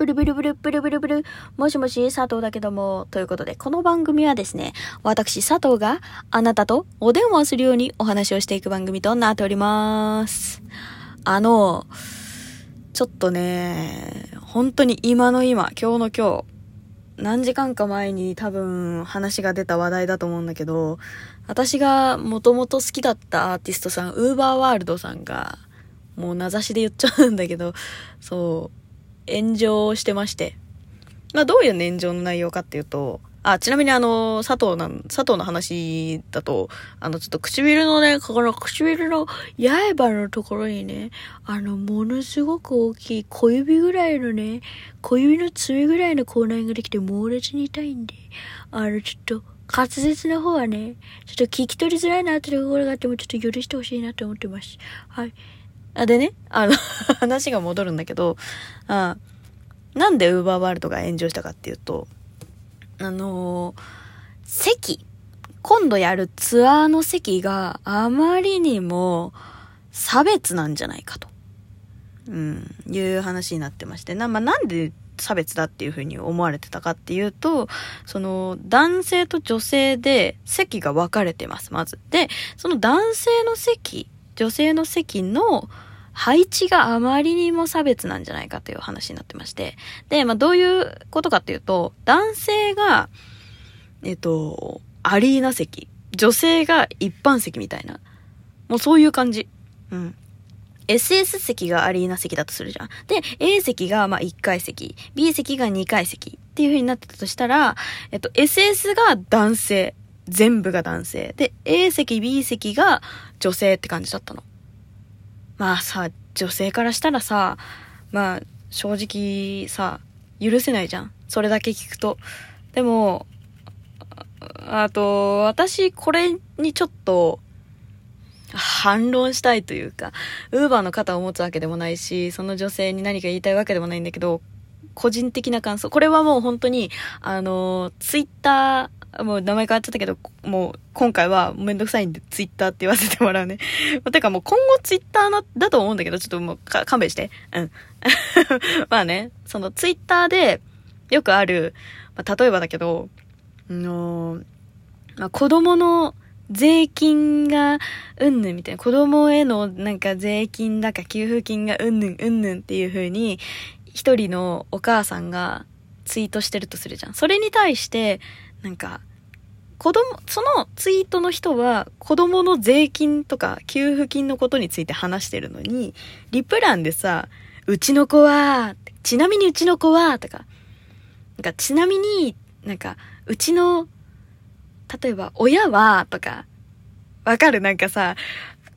ブルブルブルブルブルブル。もしもし、佐藤だけども。ということで、この番組はですね、私、佐藤があなたとお電話するようにお話をしていく番組となっております。あの、ちょっとね、本当に今の今、今日の今日、何時間か前に多分話が出た話題だと思うんだけど、私がもともと好きだったアーティストさん、ウーバーワールドさんが、もう名指しで言っちゃうんだけど、そう、炎上してまして。まあどういう炎上の内容かっていうと、あ、ちなみにあの、佐藤なん、佐藤の話だと、あの、ちょっと唇のね、この唇の刃のところにね、あの、ものすごく大きい小指ぐらいのね、小指の爪ぐらいの口内ができて猛烈に痛いんで、あの、ちょっと、滑舌の方はね、ちょっと聞き取りづらいなってところがあっても、ちょっと許してほしいなと思ってます。はい。あ、でね、あの、話が戻るんだけど、あなんでウーバーワールドが炎上したかっていうと、あのー席、今度やるツアーの席があまりにも差別なんじゃないかと、うん、いう話になってまして、な、まあ、なんで差別だっていうふうに思われてたかっていうと、その男性と女性で席が分かれてます、まず。で、その男性の席、女性の席の配置があまりにも差別なんじゃないかという話になってまして。で、まあ、どういうことかっていうと、男性が、えっと、アリーナ席。女性が一般席みたいな。もうそういう感じ。うん。SS 席がアリーナ席だとするじゃん。で、A 席がまあ1階席、B 席が2階席っていう風になってたとしたら、えっと、SS が男性。全部が男性。で、A 席、B 席が女性って感じだったの。まあさ、女性からしたらさ、まあ、正直さ、許せないじゃん。それだけ聞くと。でも、あと、私、これにちょっと、反論したいというか、ウーバーの肩を持つわけでもないし、その女性に何か言いたいわけでもないんだけど、個人的な感想。これはもう本当に、あの、ツイッター、もう名前変わっちゃったけど、もう今回はめんどくさいんでツイッターって言わせてもらうね。てかもう今後ツイッターな、だと思うんだけど、ちょっともう勘弁して。うん。まあね、そのツイッターでよくある、まあ、例えばだけど、あのまあ、子供の税金がうんぬんみたいな、子供へのなんか税金だか給付金がうんぬんうんぬんっていう風に、一人のお母さんがツイートしてるとするじゃん。それに対して、なんか、子供、そのツイートの人は子供の税金とか給付金のことについて話してるのに、リプランでさ、うちの子は、ちなみにうちの子は、とか、なんかちなみになんか、うちの、例えば親は、とか、わかる？なんかさ、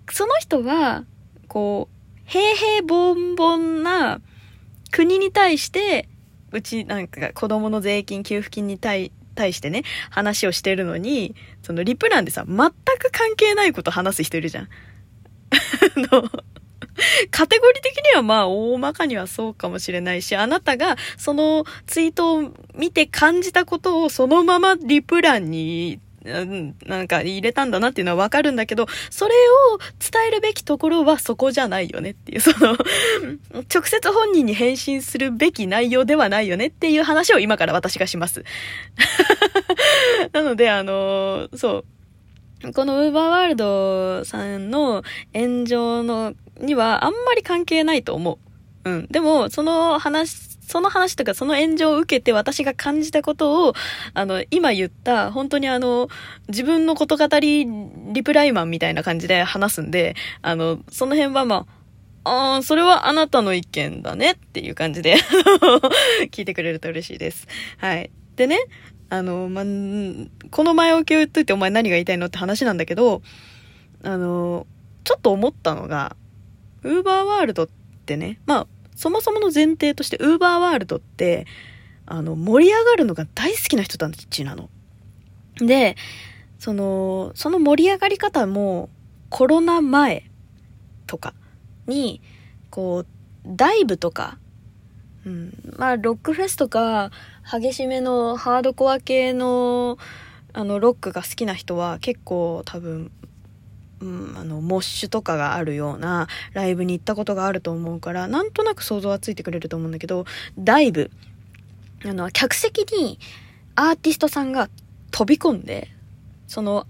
その人は、こう、平々凡々な国に対して、うちなんか子供の税金、給付金に対対してね、話をしてるのに、そのリプランでさ、全く関係ないこと話す人いるじゃん。あの、カテゴリー的にはまあ大まかにはそうかもしれないし、あなたがそのツイートを見て感じたことをそのままリプランになんか入れたんだなっていうのはわかるんだけど、それを伝えるべきところはそこじゃないよねっていう、その、直接本人に返信するべき内容ではないよねっていう話を今から私がします。なので、あの、そう。このウーバーワールドさんの炎上のにはあんまり関係ないと思う。うん。でも、その話、その話とかその炎上を受けて私が感じたことを、あの、今言った、本当にあの、自分のこと語りリプライマンみたいな感じで話すんで、あの、その辺はまあ、ああ、それはあなたの意見だねっていう感じで 聞いてくれると嬉しいです。はい。でね、あの、ま、この前置きを言っといてお前何が言いたいのって話なんだけど、あの、ちょっと思ったのが、ウーバーワールドってね、まあ、そもそもの前提として、ウーバーワールドって、あの、盛り上がるのが大好きな人たちなの。で、その、その盛り上がり方も、コロナ前とかに、こう、ダイブとか、うん、まあ、ロックフェスとか、激しめのハードコア系の、あの、ロックが好きな人は結構多分、うん、あの、モッシュとかがあるようなライブに行ったことがあると思うから、なんとなく想像はついてくれると思うんだけど、ダイブ、あの、客席にアーティストさんが飛び込んで、その、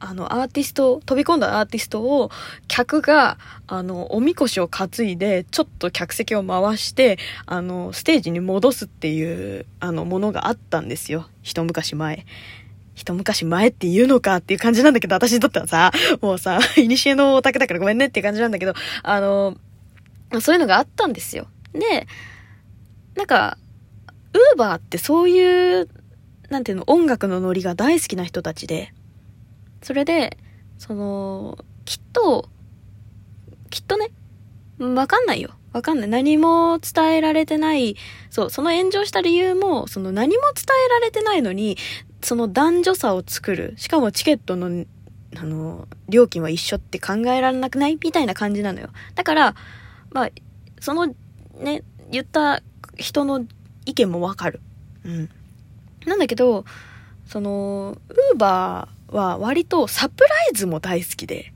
あの、アーティスト、飛び込んだアーティストを、客が、あの、おみこしを担いで、ちょっと客席を回して、あの、ステージに戻すっていう、あの、ものがあったんですよ。一昔前。一昔前って言うのかっていう感じなんだけど、私にとってはさ、もうさ、いにしえのオタクだからごめんねっていう感じなんだけど、あの、そういうのがあったんですよ。で、なんか、ウーバーってそういう、なんていうの、音楽のノリが大好きな人たちで、それで、その、きっと、きっとね、わかんないよ。わかんない。何も伝えられてない。そう、その炎上した理由も、その何も伝えられてないのに、その男女差を作る。しかもチケットの、あの、料金は一緒って考えられなくない？みたいな感じなのよ。だから、まあ、その、ね、言った人の意見もわかる。うん。なんだけど、その、ウーバーは割とサプライズも大好きで。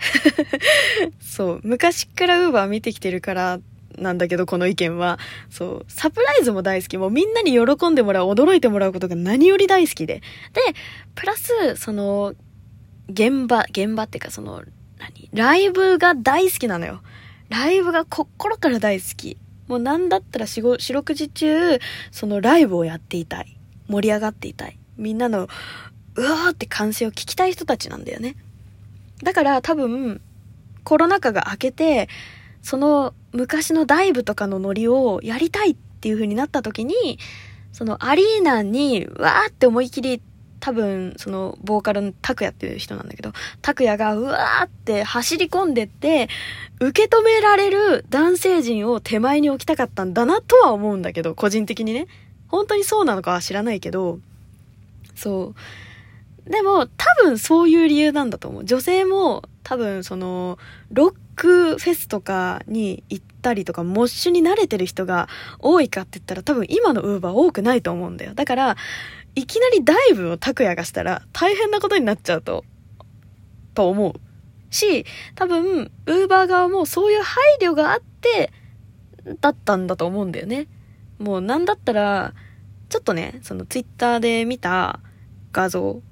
そう、昔からウーバー見てきてるからなんだけど、この意見は。そう、サプライズも大好き。もうみんなに喜んでもらう、驚いてもらうことが何より大好きで。で、プラス、その、現場、現場っていうかその、何？ライブが大好きなのよ。ライブが心から大好き。もうなんだったら四六時中、そのライブをやっていたい。盛り上がっていたい。みんなの、うわーって歓声を聞きたい人たちなんだよね。だから多分、コロナ禍が明けて、その昔のダイブとかのノリをやりたいっていう風になった時に、そのアリーナにわーって思い切り多分そのボーカルの拓也っていう人なんだけど、拓也がうわーって走り込んでって、受け止められる男性陣を手前に置きたかったんだなとは思うんだけど、個人的にね。本当にそうなのかは知らないけど、そう。でも、多分そういう理由なんだと思う。女性も多分その、ロックフェスとかに行ったりとか、モッシュに慣れてる人が多いかって言ったら多分今のウーバー多くないと思うんだよ。だから、いきなりダイブを拓也がしたら大変なことになっちゃうと、と思う。し、多分、ウーバー側もそういう配慮があって、だったんだと思うんだよね。もうなんだったら、ちょっとね、そのツイッターで見た画像、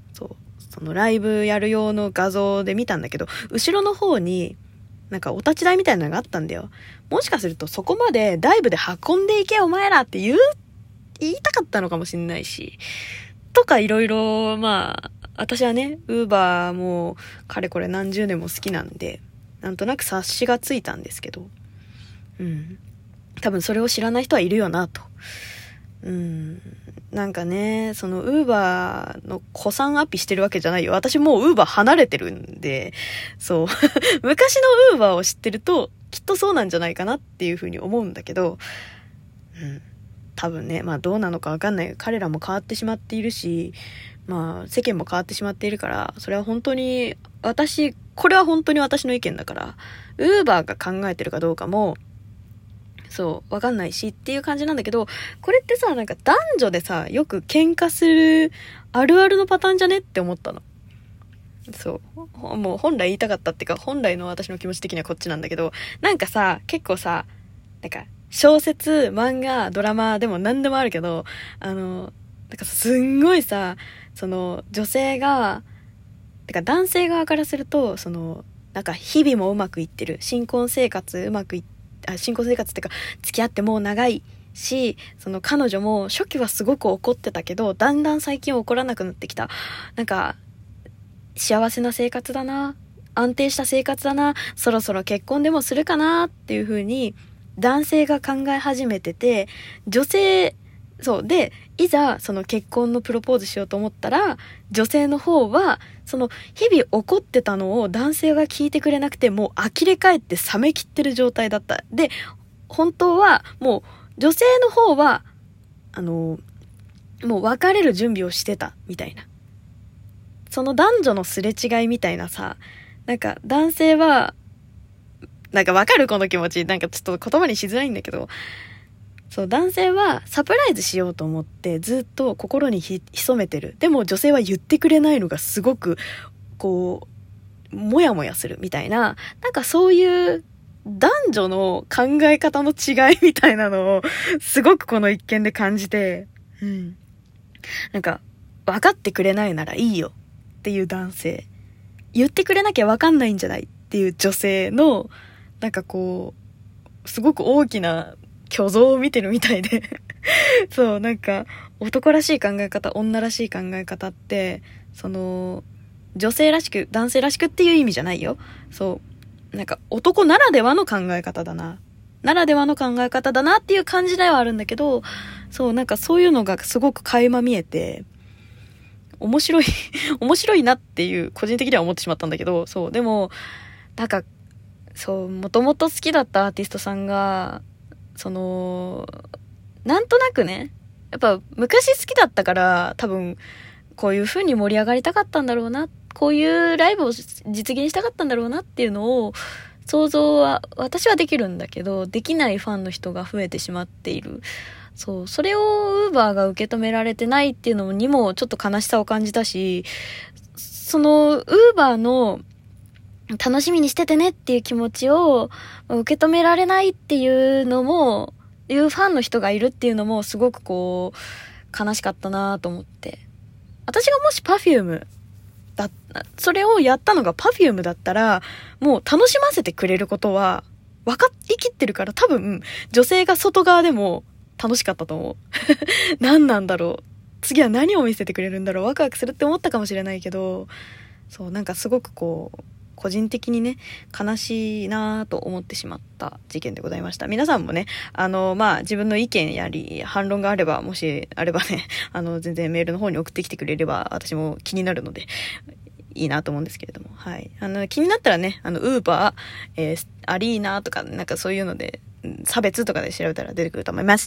そ、のライブやる用の画像で見たんだけど、後ろの方に、なんかお立ち台みたいなのがあったんだよ。もしかするとそこまでダイブで運んでいけお前らって言う、言いたかったのかもしんないし。とかいろいろ、まあ、私はね、ウーバーもかれこれ何十年も好きなんで、なんとなく察しがついたんですけど、うん。多分それを知らない人はいるよな、と。うん。なんかね、その、ウーバーの古参アピしてるわけじゃないよ。私もうウーバー離れてるんで、そう。昔のウーバーを知ってると、きっとそうなんじゃないかなっていうふうに思うんだけど、うん。多分ね、まあどうなのかわかんない。彼らも変わってしまっているし、まあ世間も変わってしまっているから、それは本当に、私、これは本当に私の意見だから、ウーバーが考えてるかどうかも、そう、わかんないしっていう感じなんだけど、これってさ、なんか男女でさ、よく喧嘩するあるあるのパターンじゃねって思ったの。そう。もう本来言いたかったっていうか、本来の私の気持ち的にはこっちなんだけど、なんかさ、結構さ、なんか、小説、漫画、ドラマでも何でもあるけど、あの、なんかすんごいさ、その、女性が、てか男性側からすると、その、なんか日々もうまくいってる。新婚生活うまくいって、あ新婚生活っていうか付き合ってもう長いしその彼女も初期はすごく怒ってたけどだんだん最近怒らなくなってきたなんか幸せな生活だな安定した生活だなそろそろ結婚でもするかなっていう風に男性が考え始めてて女性そう。で、いざ、その結婚のプロポーズしようと思ったら、女性の方は、その、日々怒ってたのを男性が聞いてくれなくて、もう呆れ返って冷めきってる状態だった。で、本当は、もう、女性の方は、あの、もう別れる準備をしてた、みたいな。その男女のすれ違いみたいなさ、なんか男性は、なんかわかる？この気持ち。なんかちょっと言葉にしづらいんだけど、そう、男性はサプライズしようと思ってずっと心に潜めてる。でも女性は言ってくれないのがすごく、こう、もやもやするみたいな、なんかそういう男女の考え方の違いみたいなのを、すごくこの一件で感じて、うん。なんか、分かってくれないならいいよっていう男性。言ってくれなきゃ分かんないんじゃないっていう女性の、なんかこう、すごく大きな虚像を見てるみたいで そう、なんか、男らしい考え方、女らしい考え方って、その、女性らしく、男性らしくっていう意味じゃないよ。そう。なんか、男ならではの考え方だな。ならではの考え方だなっていう感じではあるんだけど、そう、なんかそういうのがすごく垣間見えて、面白い 面白いなっていう、個人的には思ってしまったんだけど、そう、でも、なんか、そう、もともと好きだったアーティストさんが、その、なんとなくね、やっぱ昔好きだったから多分こういう風に盛り上がりたかったんだろうな、こういうライブを実現したかったんだろうなっていうのを想像は私はできるんだけど、できないファンの人が増えてしまっている。そう、それをウーバーが受け止められてないっていうのにもちょっと悲しさを感じたし、そのウーバーの楽しみにしててねっていう気持ちを受け止められないっていうのもいうファンの人がいるっていうのもすごくこう、悲しかったなと思って。私がもし Perfume だ、それをやったのが Perfume だったら、もう楽しませてくれることは分かりきってるから多分女性が外側でも楽しかったと思う。何なんだろう。次は何を見せてくれるんだろう。ワクワクするって思ったかもしれないけど、そう、なんかすごくこう、個人的にね、悲しいなぁと思ってしまった事件でございました。皆さんもね、あの、まあ、自分の意見やり、反論があれば、もしあればね、あの、全然メールの方に送ってきてくれれば、私も気になるので、いいなと思うんですけれども。はい。あの、気になったらね、あの、ウーバー、えー、アリーナとか、なんかそういうので、差別とかで調べたら出てくると思います。